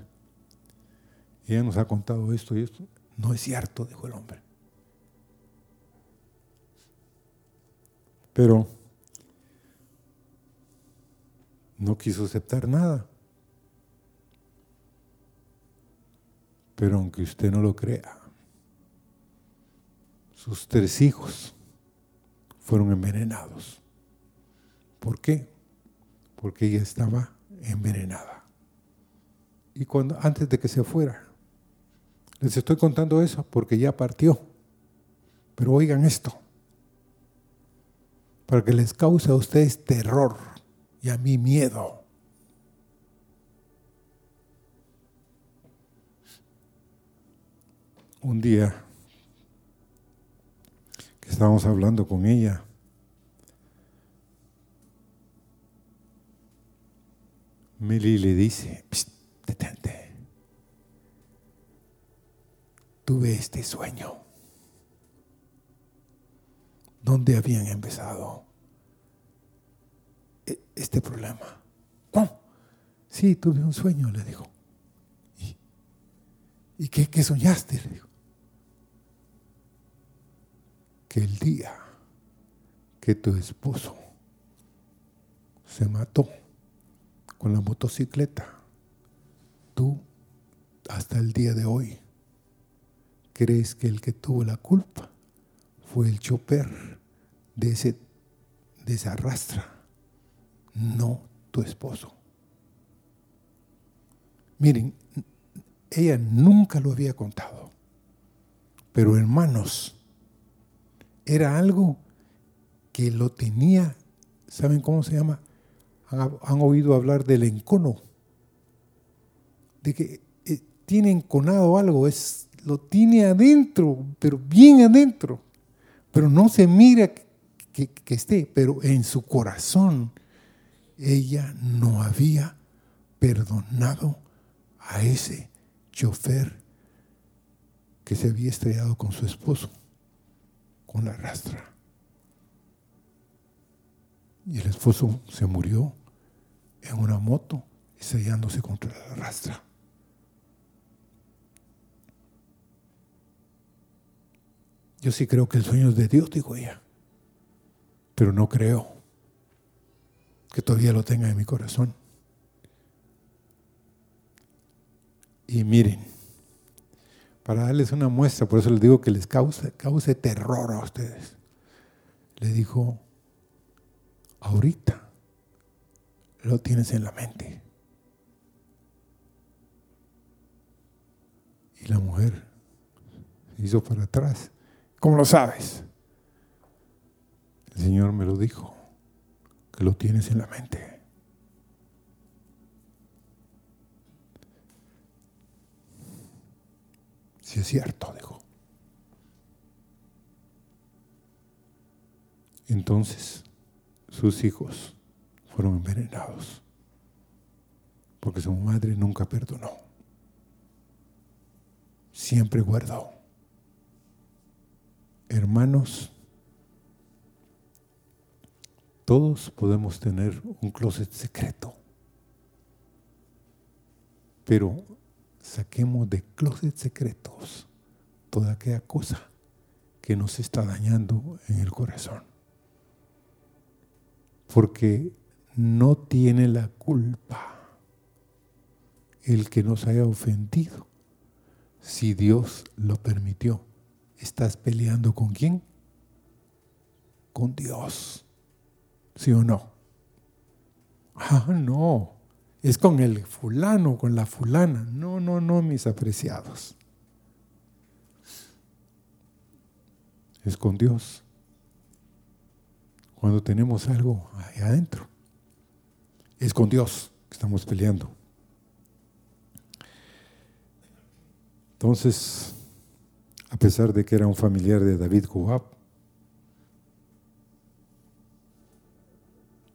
ella nos ha contado esto y esto. No es cierto, dijo el hombre. Pero no quiso aceptar nada. Pero aunque usted no lo crea, sus tres hijos fueron envenenados. ¿Por qué? Porque ella estaba envenenada. Y cuando antes de que se fuera, les estoy contando eso porque ya partió. Pero oigan esto, para que les cause a ustedes terror y a mí miedo. Un día que estábamos hablando con ella, Mili le dice, detente, tuve este sueño. ¿Dónde habían empezado e-, este problema? ¿Cómo? Sí, tuve un sueño, le dijo. ¿Y, qué, qué soñaste? Le dijo. Que el día que tu esposo se mató, con la motocicleta. Tú, hasta el día de hoy, crees que el que tuvo la culpa fue el chofer de, ese, de esa rastra, no tu esposo. Miren, ella nunca lo había contado, pero hermanos, era algo que lo tenía, ¿saben cómo se llama? han, oído hablar del encono, de que eh, tiene enconado algo, es, lo tiene adentro, pero bien adentro, pero no se mira que, que esté, pero en su corazón ella no había perdonado a ese chofer que se había estrellado con su esposo, con la rastra. Y el esposo se murió en una moto sellándose contra la rastra. Yo sí creo que el sueño es de Dios, dijo ella, pero no creo que todavía lo tenga en mi corazón. Y miren, para darles una muestra, por eso les digo que les cause, cause terror a ustedes. Le dijo, ahorita lo tienes en la mente. Y la mujer hizo para atrás. ¿Cómo lo sabes? El Señor me lo dijo, que lo tienes en la mente. Si es cierto, dijo. Entonces sus hijos fueron envenenados porque su madre nunca perdonó. Siempre guardó. Hermanos, todos podemos tener un closet secreto, pero saquemos de closet secretos toda aquella cosa que nos está dañando en el corazón. Porque no tiene la culpa el que nos haya ofendido si Dios lo permitió. ¿Estás peleando con quién? Con Dios. ¿Sí o no? Ah, no. Es con el fulano, con la fulana. No, no, no, mis apreciados. Es con Dios. Cuando tenemos algo ahí adentro. Es con Dios que estamos peleando. Entonces, a pesar de que era un familiar de David Joab,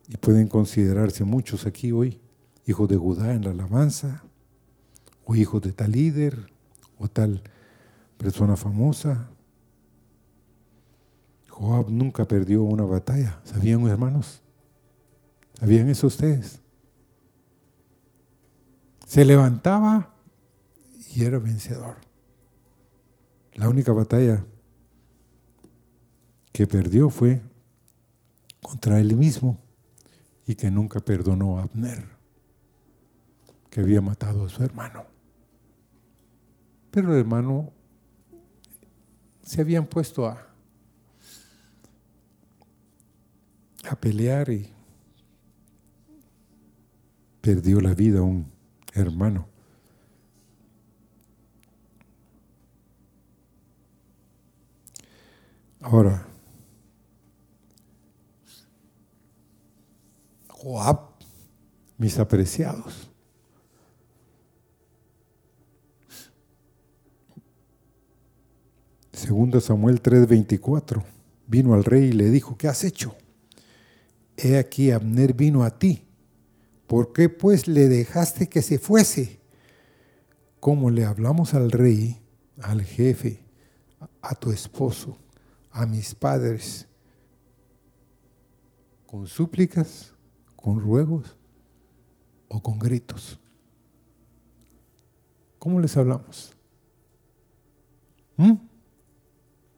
y pueden considerarse muchos aquí hoy, hijos de Judá en la alabanza, o hijos de tal líder, o tal persona famosa. Joab nunca perdió una batalla, ¿sabían hermanos? ¿Sabían eso ustedes? Se levantaba y era vencedor. La única batalla que perdió fue contra él mismo y que nunca perdonó a Abner, que había matado a su hermano. Pero el hermano se habían puesto a, a pelear y perdió la vida un hermano. Ahora, Joab, mis apreciados. Segundo Samuel 3:24, vino al rey y le dijo, ¿qué has hecho? He aquí Abner vino a ti. ¿Por qué pues le dejaste que se fuese? Como le hablamos al rey, al jefe, a tu esposo, a mis padres, con súplicas, con ruegos o con gritos. ¿Cómo les hablamos? ¿Mm?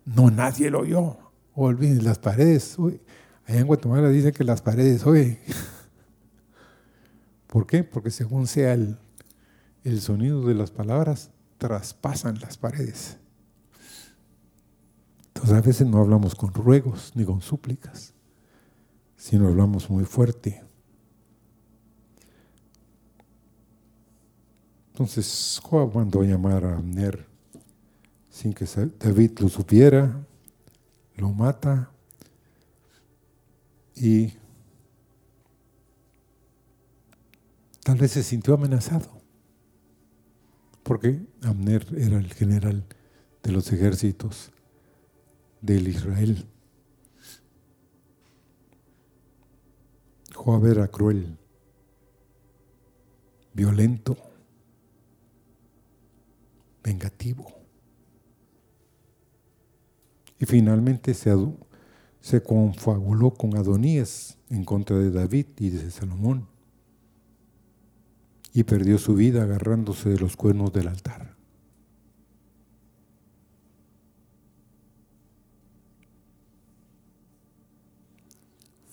No, nadie lo oyó. Olviden las paredes. allá en Guatemala dicen que las paredes, oye. [LAUGHS] ¿Por qué? Porque según sea el, el sonido de las palabras, traspasan las paredes. A veces no hablamos con ruegos ni con súplicas, sino hablamos muy fuerte. Entonces Joab mandó a llamar a Abner sin que David lo supiera, lo mata y tal vez se sintió amenazado, porque Abner era el general de los ejércitos del Israel. Joab era cruel, violento vengativo. Y finalmente se, se confabuló con Adonías en contra de David y de Salomón. Y perdió su vida agarrándose de los cuernos del altar.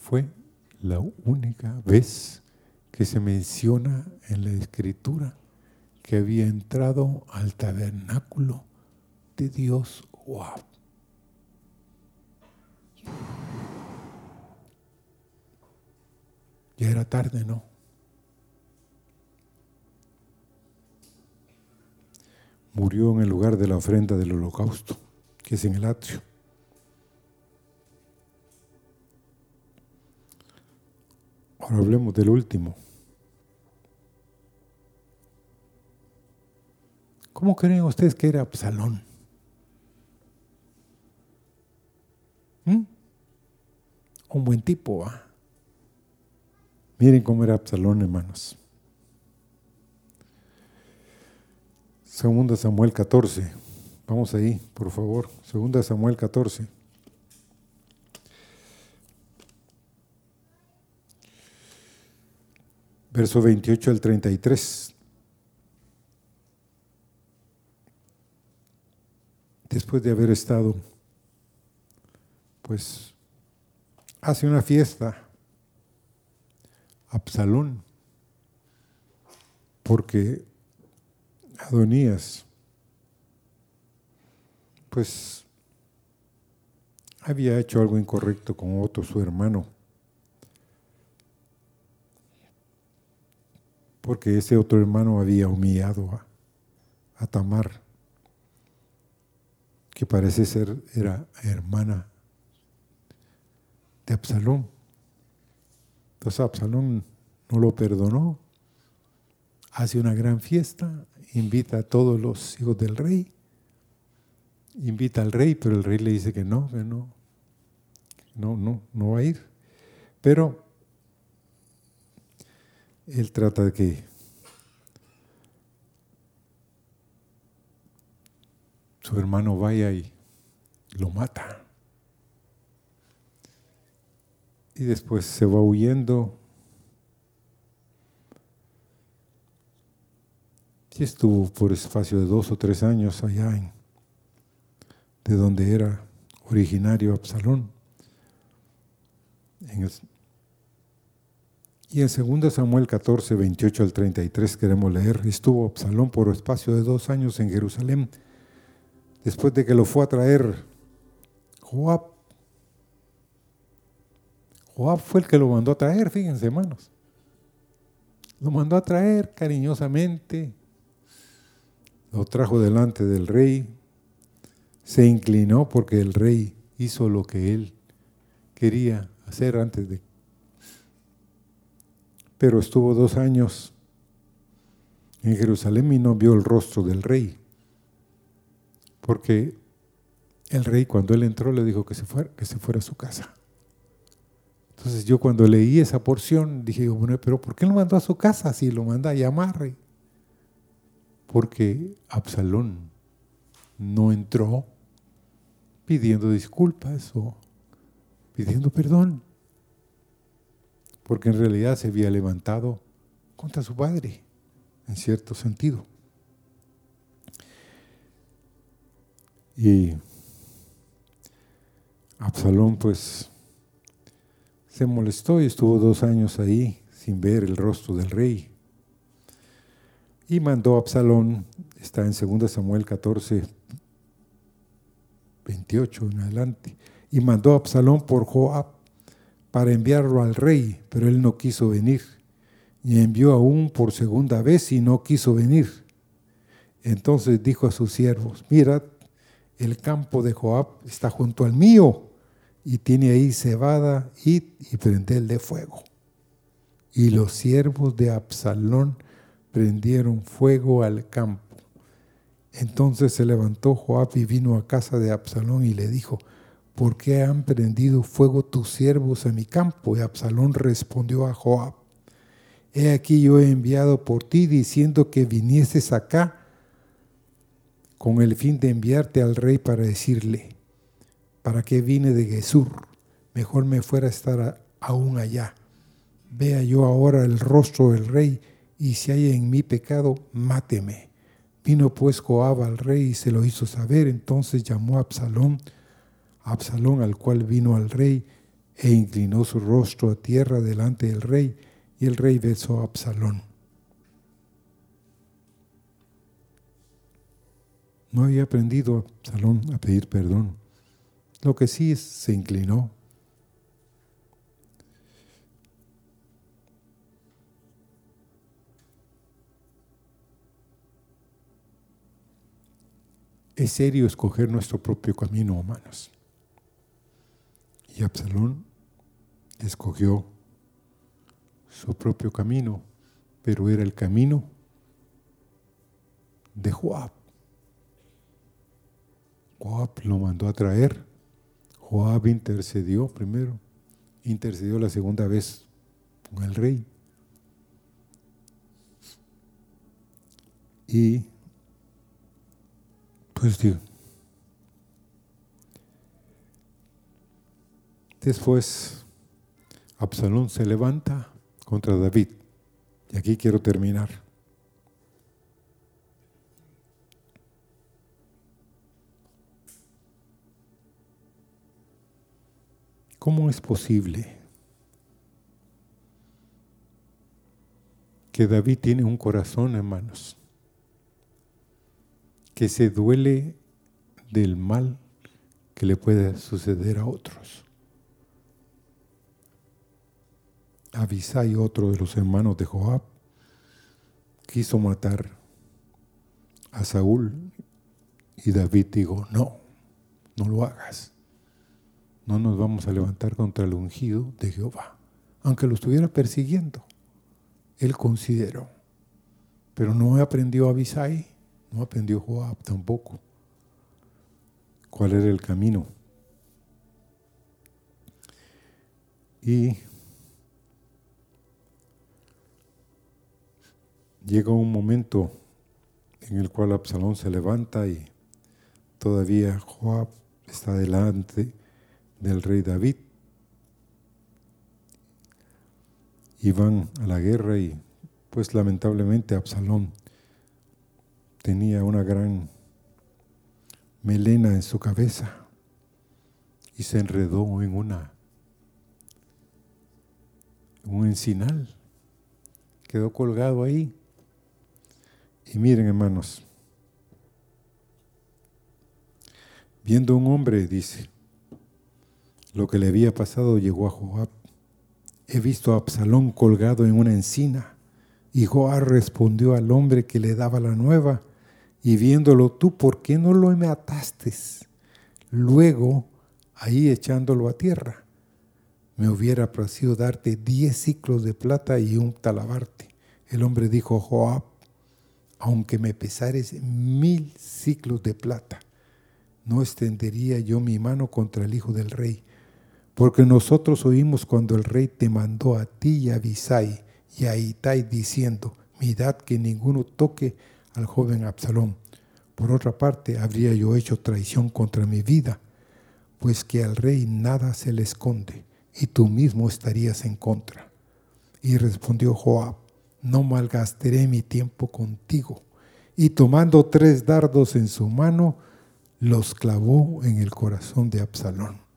Fue la única vez que se menciona en la escritura que había entrado al tabernáculo de Dios. Ya era tarde, ¿no? Murió en el lugar de la ofrenda del holocausto, que es en el atrio. Ahora hablemos del último. ¿Cómo creen ustedes que era Absalón? ¿Mm? Un buen tipo, ¿ah? Miren cómo era Absalón, hermanos. Segunda Samuel 14. Vamos ahí, por favor. Segunda Samuel 14. Verso 28 al 33. Después de haber estado, pues, hace una fiesta Absalón, porque Adonías, pues había hecho algo incorrecto con Otto, su hermano, porque ese otro hermano había humillado a, Tamar, que parece ser era hermana de Absalón. Entonces Absalón no lo perdonó, hace una gran fiesta, invita a todos los hijos del rey, invita al rey, pero el rey le dice que no, que no, no, no, no va a ir. Pero él trata de que su hermano vaya y lo mata. y después se va huyendo. Y estuvo por espacio de dos o tres años allá en, de donde era originario Absalón. Y en 2 Samuel 14, 28 al 33 queremos leer, estuvo Absalón por espacio de dos años en Jerusalén, después de que lo fue a traer Joab, Joab fue el que lo mandó a traer, fíjense hermanos. Lo mandó a traer cariñosamente, lo trajo delante del rey, se inclinó porque el rey hizo lo que él quería hacer antes de... Pero estuvo dos años en Jerusalén y no vio el rostro del rey, porque el rey cuando él entró le dijo que se fuera, que se fuera a su casa. Entonces yo cuando leí esa porción dije, bueno, pero ¿por qué lo mandó a su casa si lo manda a llamar? Porque Absalón no entró pidiendo disculpas o pidiendo perdón, porque en realidad se había levantado contra su padre, en cierto sentido. Y Absalón pues se molestó y estuvo dos años ahí sin ver el rostro del rey. Y mandó a Absalón, está en 2 Samuel 14, 28 en adelante, y mandó a Absalón por Joab para enviarlo al rey, pero él no quiso venir. Y envió aún por segunda vez y no quiso venir. Entonces dijo a sus siervos, mirad, el campo de Joab está junto al mío y tiene ahí cebada, y y de fuego. Y los siervos de Absalón prendieron fuego al campo. Entonces se levantó Joab y vino a casa de Absalón y le dijo, ¿por qué han prendido fuego tus siervos a mi campo? Y Absalón respondió a Joab, he aquí yo he enviado por ti diciendo que vinieses acá con el fin de enviarte al rey para decirle, ¿Para qué vine de Gesur? Mejor me fuera a estar aún allá. Vea yo ahora el rostro del rey, y si hay en mí pecado, máteme. Vino pues Joab al rey y se lo hizo saber. Entonces llamó a Absalón, Absalón al cual vino al rey, e inclinó su rostro a tierra delante del rey, y el rey besó a Absalón. No había aprendido Absalón a pedir perdón. Lo que sí se inclinó. Es serio escoger nuestro propio camino, hermanos. Y Absalón escogió su propio camino, pero era el camino de Joab. Joab lo mandó a traer. Joab intercedió primero, intercedió la segunda vez con el rey. Y pues digo, después Absalón se levanta contra David. Y aquí quiero terminar. ¿Cómo es posible que David tiene un corazón, hermanos, que se duele del mal que le puede suceder a otros? Abisai, otro de los hermanos de Joab, quiso matar a Saúl y David dijo, no, no lo hagas no nos vamos a levantar contra el ungido de Jehová, aunque lo estuviera persiguiendo. Él consideró, pero no aprendió Abisai, no aprendió Joab tampoco. ¿Cuál era el camino? Y llega un momento en el cual Absalón se levanta y todavía Joab está delante del rey David. Y van a la guerra y pues lamentablemente Absalón tenía una gran melena en su cabeza y se enredó en una un encinal. Quedó colgado ahí. Y miren, hermanos, viendo un hombre, dice, lo que le había pasado llegó a Joab. He visto a Absalón colgado en una encina. Y Joab respondió al hombre que le daba la nueva, y viéndolo tú, ¿por qué no lo mataste? Luego, ahí echándolo a tierra, me hubiera parecido darte diez ciclos de plata y un talabarte. El hombre dijo, Joab, aunque me pesares mil ciclos de plata, no extendería yo mi mano contra el hijo del rey, porque nosotros oímos cuando el rey te mandó a ti y a Abisai y a Itai diciendo, mirad que ninguno toque al joven Absalón. Por otra parte, habría yo hecho traición contra mi vida, pues que al rey nada se le esconde, y tú mismo estarías en contra. Y respondió Joab, no malgastaré mi tiempo contigo. Y tomando tres dardos en su mano, los clavó en el corazón de Absalón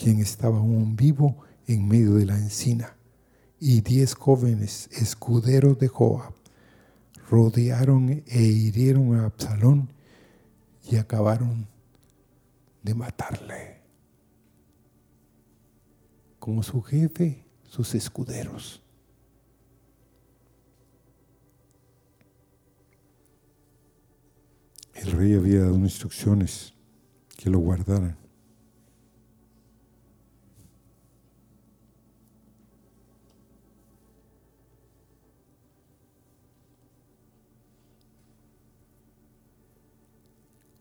quien estaba aún vivo en medio de la encina, y diez jóvenes escuderos de Joab rodearon e hirieron a Absalón y acabaron de matarle. Como su jefe, sus escuderos. El rey había dado instrucciones que lo guardaran.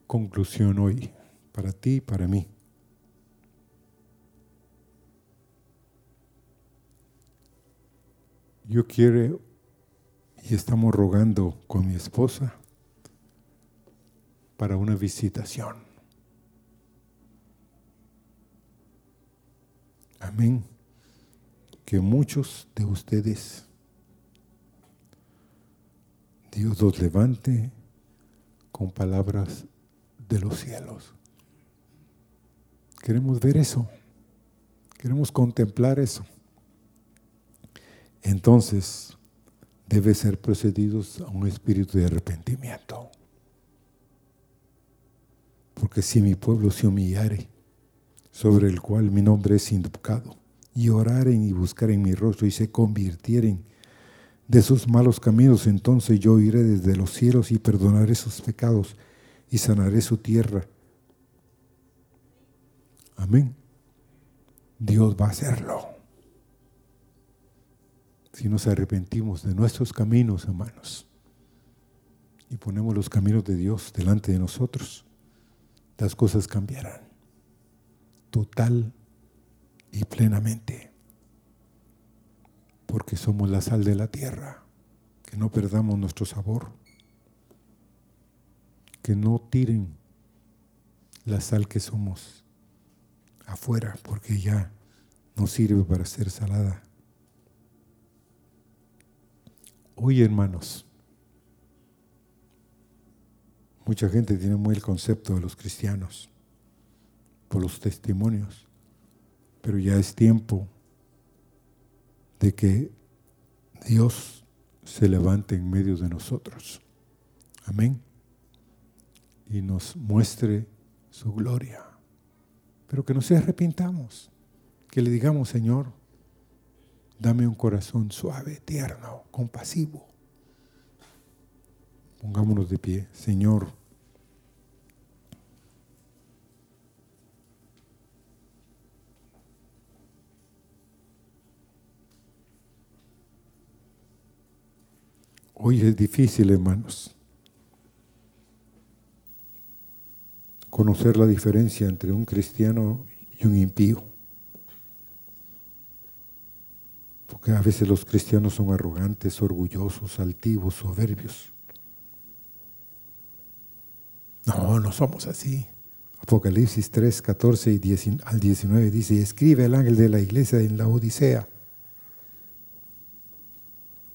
conclusión hoy, para ti y para mí. Yo quiero y estamos rogando con mi esposa para una visitación. Amén. Que muchos de ustedes Dios los levante con palabras de los cielos. Queremos ver eso. Queremos contemplar eso. Entonces, debe ser procedidos a un espíritu de arrepentimiento. Porque si mi pueblo se humillare, sobre el cual mi nombre es invocado, y oraren y buscaren mi rostro y se convirtieren de sus malos caminos, entonces yo iré desde los cielos y perdonaré sus pecados y sanaré su tierra. Amén. Dios va a hacerlo. Si nos arrepentimos de nuestros caminos, hermanos, y ponemos los caminos de Dios delante de nosotros, las cosas cambiarán total y plenamente. Porque somos la sal de la tierra, que no perdamos nuestro sabor, que no tiren la sal que somos afuera, porque ya no sirve para ser salada. Hoy, hermanos, mucha gente tiene muy el concepto de los cristianos por los testimonios, pero ya es tiempo de que Dios se levante en medio de nosotros. Amén. Y nos muestre su gloria. Pero que no se arrepintamos. Que le digamos, Señor, dame un corazón suave, tierno, compasivo. Pongámonos de pie. Señor, Hoy es difícil, hermanos, conocer la diferencia entre un cristiano y un impío. Porque a veces los cristianos son arrogantes, orgullosos, altivos, soberbios. No, no somos así. Apocalipsis 3, 14 y al 19 dice, escribe el ángel de la iglesia en la Odisea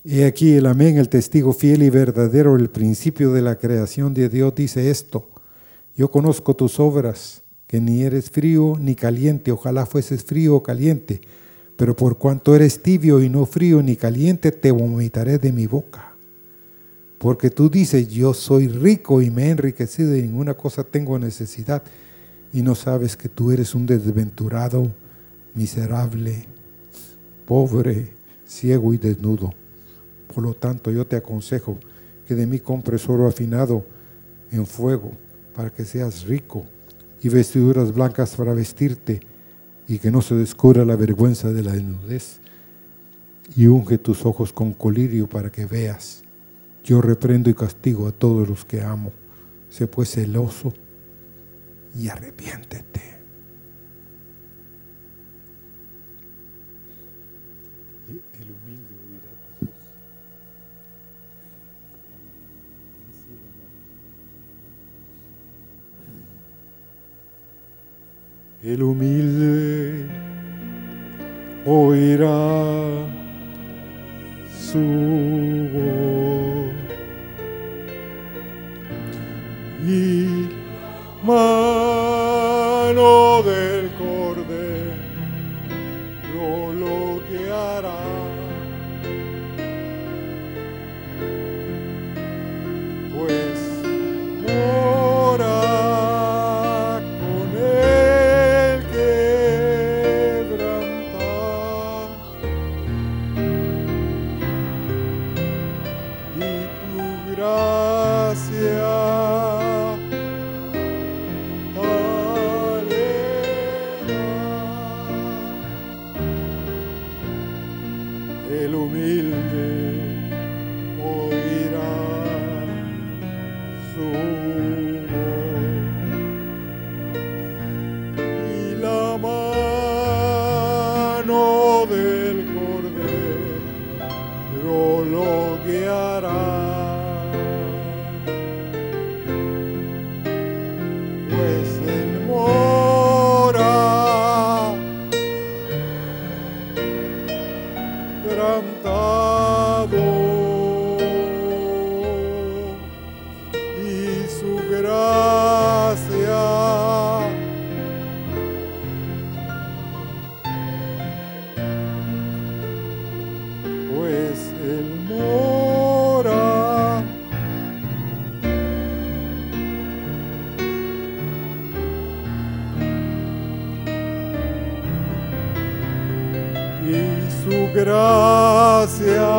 y aquí el amén, el testigo fiel y verdadero, el principio de la creación de Dios dice esto. Yo conozco tus obras, que ni eres frío ni caliente, ojalá fueses frío o caliente, pero por cuanto eres tibio y no frío ni caliente, te vomitaré de mi boca. Porque tú dices, yo soy rico y me he enriquecido y ninguna cosa tengo necesidad, y no sabes que tú eres un desventurado, miserable, pobre, ciego y desnudo. Por lo tanto, yo te aconsejo que de mí compres oro afinado en fuego para que seas rico y vestiduras blancas para vestirte y que no se descubra la vergüenza de la desnudez. Y unge tus ojos con colirio para que veas. Yo reprendo y castigo a todos los que amo. Sé pues celoso y arrepiéntete. el humilde oirá su voz y mano del cordero gracia.